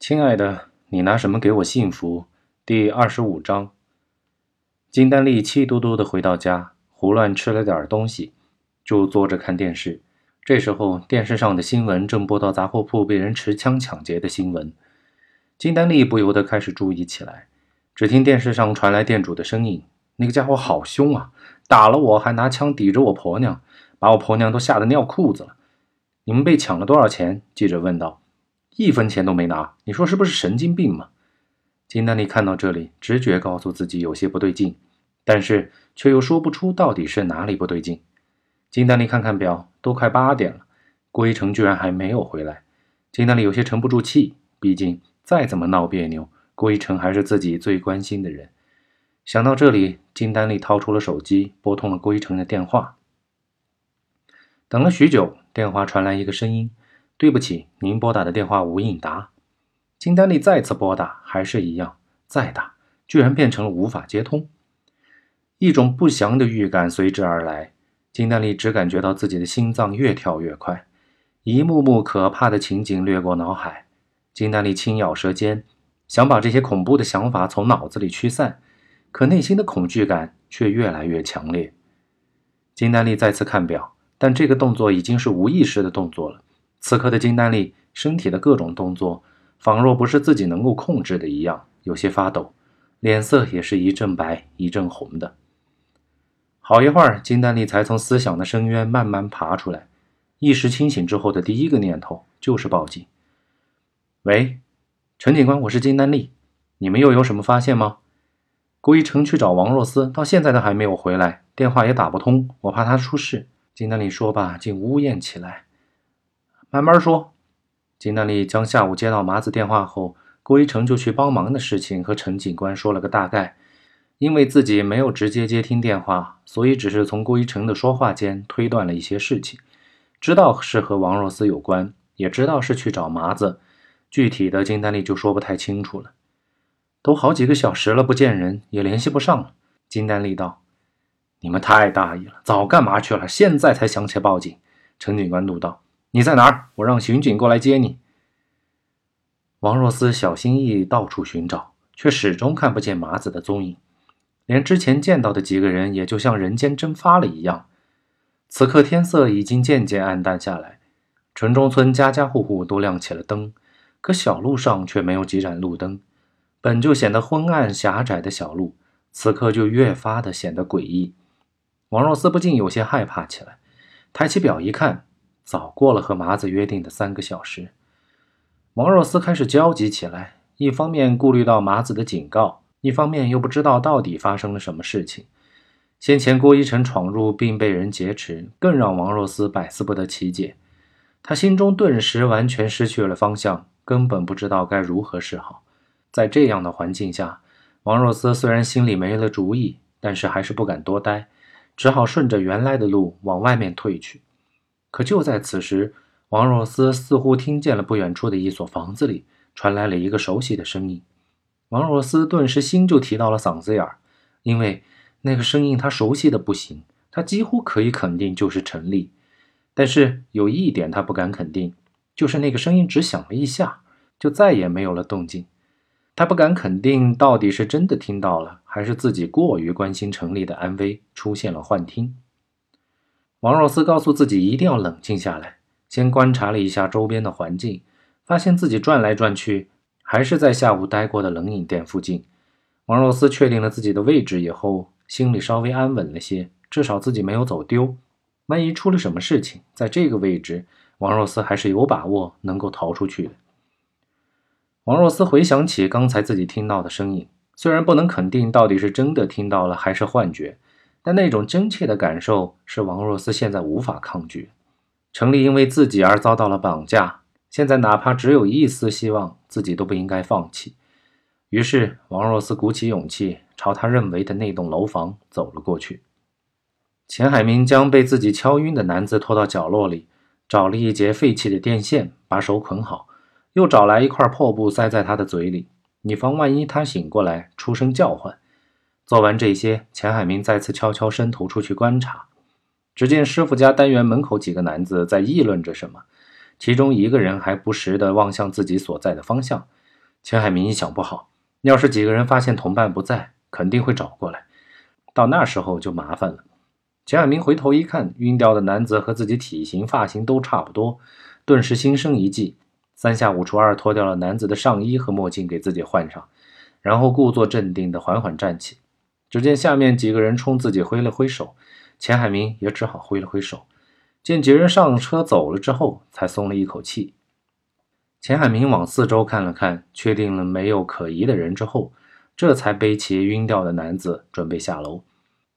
亲爱的，你拿什么给我幸福？第二十五章。金丹丽气嘟嘟的回到家，胡乱吃了点东西，就坐着看电视。这时候，电视上的新闻正播到杂货铺被人持枪抢劫的新闻。金丹丽不由得开始注意起来。只听电视上传来店主的声音：“那个家伙好凶啊，打了我还拿枪抵着我婆娘，把我婆娘都吓得尿裤子了。”“你们被抢了多少钱？”记者问道。一分钱都没拿，你说是不是神经病嘛？金丹丽看到这里，直觉告诉自己有些不对劲，但是却又说不出到底是哪里不对劲。金丹丽看看表，都快八点了，郭一成居然还没有回来。金丹丽有些沉不住气，毕竟再怎么闹别扭，郭一成还是自己最关心的人。想到这里，金丹丽掏出了手机，拨通了郭一成的电话。等了许久，电话传来一个声音。对不起，您拨打的电话无应答。金丹丽再次拨打，还是一样，再打，居然变成了无法接通。一种不祥的预感随之而来，金丹丽只感觉到自己的心脏越跳越快，一幕幕可怕的情景掠过脑海。金丹丽轻咬舌尖，想把这些恐怖的想法从脑子里驱散，可内心的恐惧感却越来越强烈。金丹丽再次看表，但这个动作已经是无意识的动作了。此刻的金丹丽身体的各种动作，仿若不是自己能够控制的一样，有些发抖，脸色也是一阵白一阵红的。好一会儿，金丹丽才从思想的深渊慢慢爬出来，意识清醒之后的第一个念头就是报警。喂，陈警官，我是金丹丽，你们又有什么发现吗？郭一成去找王若思，到现在都还没有回来，电话也打不通，我怕他出事。金丹丽说罢，竟呜咽起来。慢慢说。金丹丽将下午接到麻子电话后，郭一成就去帮忙的事情和陈警官说了个大概。因为自己没有直接接听电话，所以只是从郭一成的说话间推断了一些事情，知道是和王若思有关，也知道是去找麻子。具体的，金丹丽就说不太清楚了。都好几个小时了，不见人，也联系不上了。金丹丽道：“你们太大意了，早干嘛去了？现在才想起报警。”陈警官怒道。你在哪儿？我让巡警过来接你。王若思小心翼翼到处寻找，却始终看不见麻子的踪影，连之前见到的几个人也就像人间蒸发了一样。此刻天色已经渐渐暗淡下来，城中村家家户户都亮起了灯，可小路上却没有几盏路灯。本就显得昏暗狭窄的小路，此刻就越发的显得诡异。王若思不禁有些害怕起来，抬起表一看。早过了和麻子约定的三个小时，王若思开始焦急起来。一方面顾虑到麻子的警告，一方面又不知道到底发生了什么事情。先前郭一晨闯入并被人劫持，更让王若思百思不得其解。他心中顿时完全失去了方向，根本不知道该如何是好。在这样的环境下，王若思虽然心里没了主意，但是还是不敢多待，只好顺着原来的路往外面退去。可就在此时，王若思似乎听见了不远处的一所房子里传来了一个熟悉的声音。王若思顿时心就提到了嗓子眼儿，因为那个声音他熟悉的不行，他几乎可以肯定就是陈丽。但是有一点他不敢肯定，就是那个声音只响了一下，就再也没有了动静。他不敢肯定到底是真的听到了，还是自己过于关心陈丽的安危，出现了幻听。王若思告诉自己一定要冷静下来，先观察了一下周边的环境，发现自己转来转去还是在下午待过的冷饮店附近。王若思确定了自己的位置以后，心里稍微安稳了些，至少自己没有走丢。万一出了什么事情，在这个位置，王若思还是有把握能够逃出去的。王若思回想起刚才自己听到的声音，虽然不能肯定到底是真的听到了还是幻觉。但那种真切的感受是王若思现在无法抗拒。程丽因为自己而遭到了绑架，现在哪怕只有一丝希望，自己都不应该放弃。于是，王若思鼓起勇气，朝他认为的那栋楼房走了过去。钱海明将被自己敲晕的男子拖到角落里，找了一截废弃的电线，把手捆好，又找来一块破布塞在他的嘴里，以防万一他醒过来出声叫唤。做完这些，钱海明再次悄悄伸头出去观察。只见师傅家单元门口几个男子在议论着什么，其中一个人还不时地望向自己所在的方向，钱海明一想，不好，要是几个人发现同伴不在，肯定会找过来，到那时候就麻烦了。钱海明回头一看，晕掉的男子和自己体型、发型都差不多，顿时心生一计，三下五除二脱掉了男子的上衣和墨镜，给自己换上，然后故作镇定地缓缓站起。只见下面几个人冲自己挥了挥手，钱海明也只好挥了挥手。见几人上车走了之后，才松了一口气。钱海明往四周看了看，确定了没有可疑的人之后，这才背起晕掉的男子，准备下楼。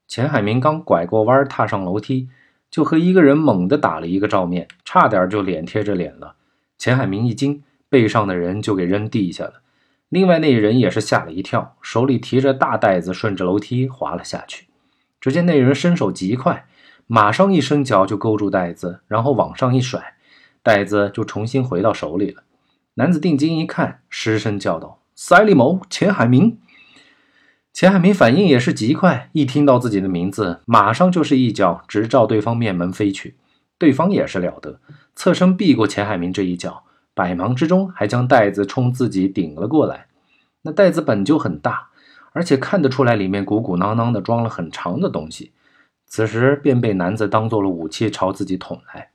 钱海明刚拐过弯，踏上楼梯，就和一个人猛地打了一个照面，差点就脸贴着脸了。钱海明一惊，背上的人就给扔地下了。另外那人也是吓了一跳，手里提着大袋子，顺着楼梯滑了下去。只见那人身手极快，马上一伸脚就勾住袋子，然后往上一甩，袋子就重新回到手里了。男子定睛一看，失声叫道：“塞利某，钱海明！”钱海明反应也是极快，一听到自己的名字，马上就是一脚直照对方面门飞去。对方也是了得，侧身避过钱海明这一脚，百忙之中还将袋子冲自己顶了过来。那袋子本就很大，而且看得出来里面鼓鼓囊囊的装了很长的东西，此时便被男子当做了武器朝自己捅来。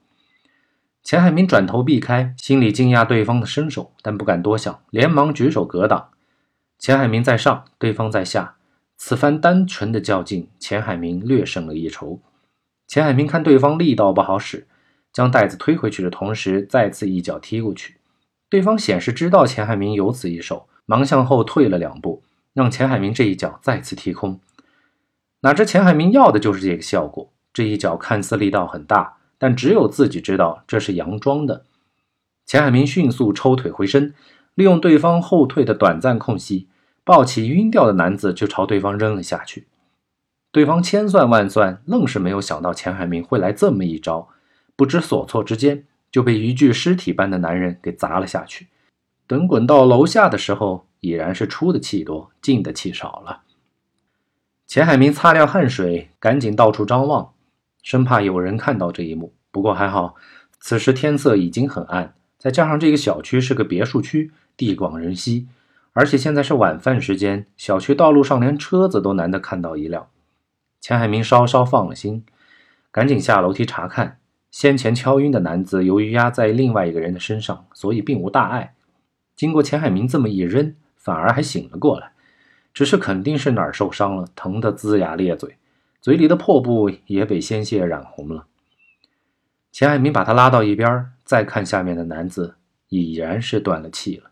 钱海明转头避开，心里惊讶对方的身手，但不敢多想，连忙举手格挡。钱海明在上，对方在下，此番单纯的较劲，钱海明略胜了一筹。钱海明看对方力道不好使，将袋子推回去的同时，再次一脚踢过去。对方显示知道钱海明有此一手，忙向后退了两步，让钱海明这一脚再次踢空。哪知钱海明要的就是这个效果，这一脚看似力道很大。但只有自己知道这是佯装的。钱海明迅速抽腿回身，利用对方后退的短暂空隙，抱起晕掉的男子就朝对方扔了下去。对方千算万算，愣是没有想到钱海明会来这么一招，不知所措之间就被一具尸体般的男人给砸了下去。等滚到楼下的时候，已然是出的气多，进的气少了。钱海明擦掉汗水，赶紧到处张望。生怕有人看到这一幕，不过还好，此时天色已经很暗，再加上这个小区是个别墅区，地广人稀，而且现在是晚饭时间，小区道路上连车子都难得看到一辆。钱海明稍稍放了心，赶紧下楼梯查看。先前敲晕的男子，由于压在另外一个人的身上，所以并无大碍。经过钱海明这么一扔，反而还醒了过来，只是肯定是哪儿受伤了，疼得龇牙咧嘴。嘴里的破布也被鲜血染红了。钱海明把他拉到一边，再看下面的男子，已然是断了气了。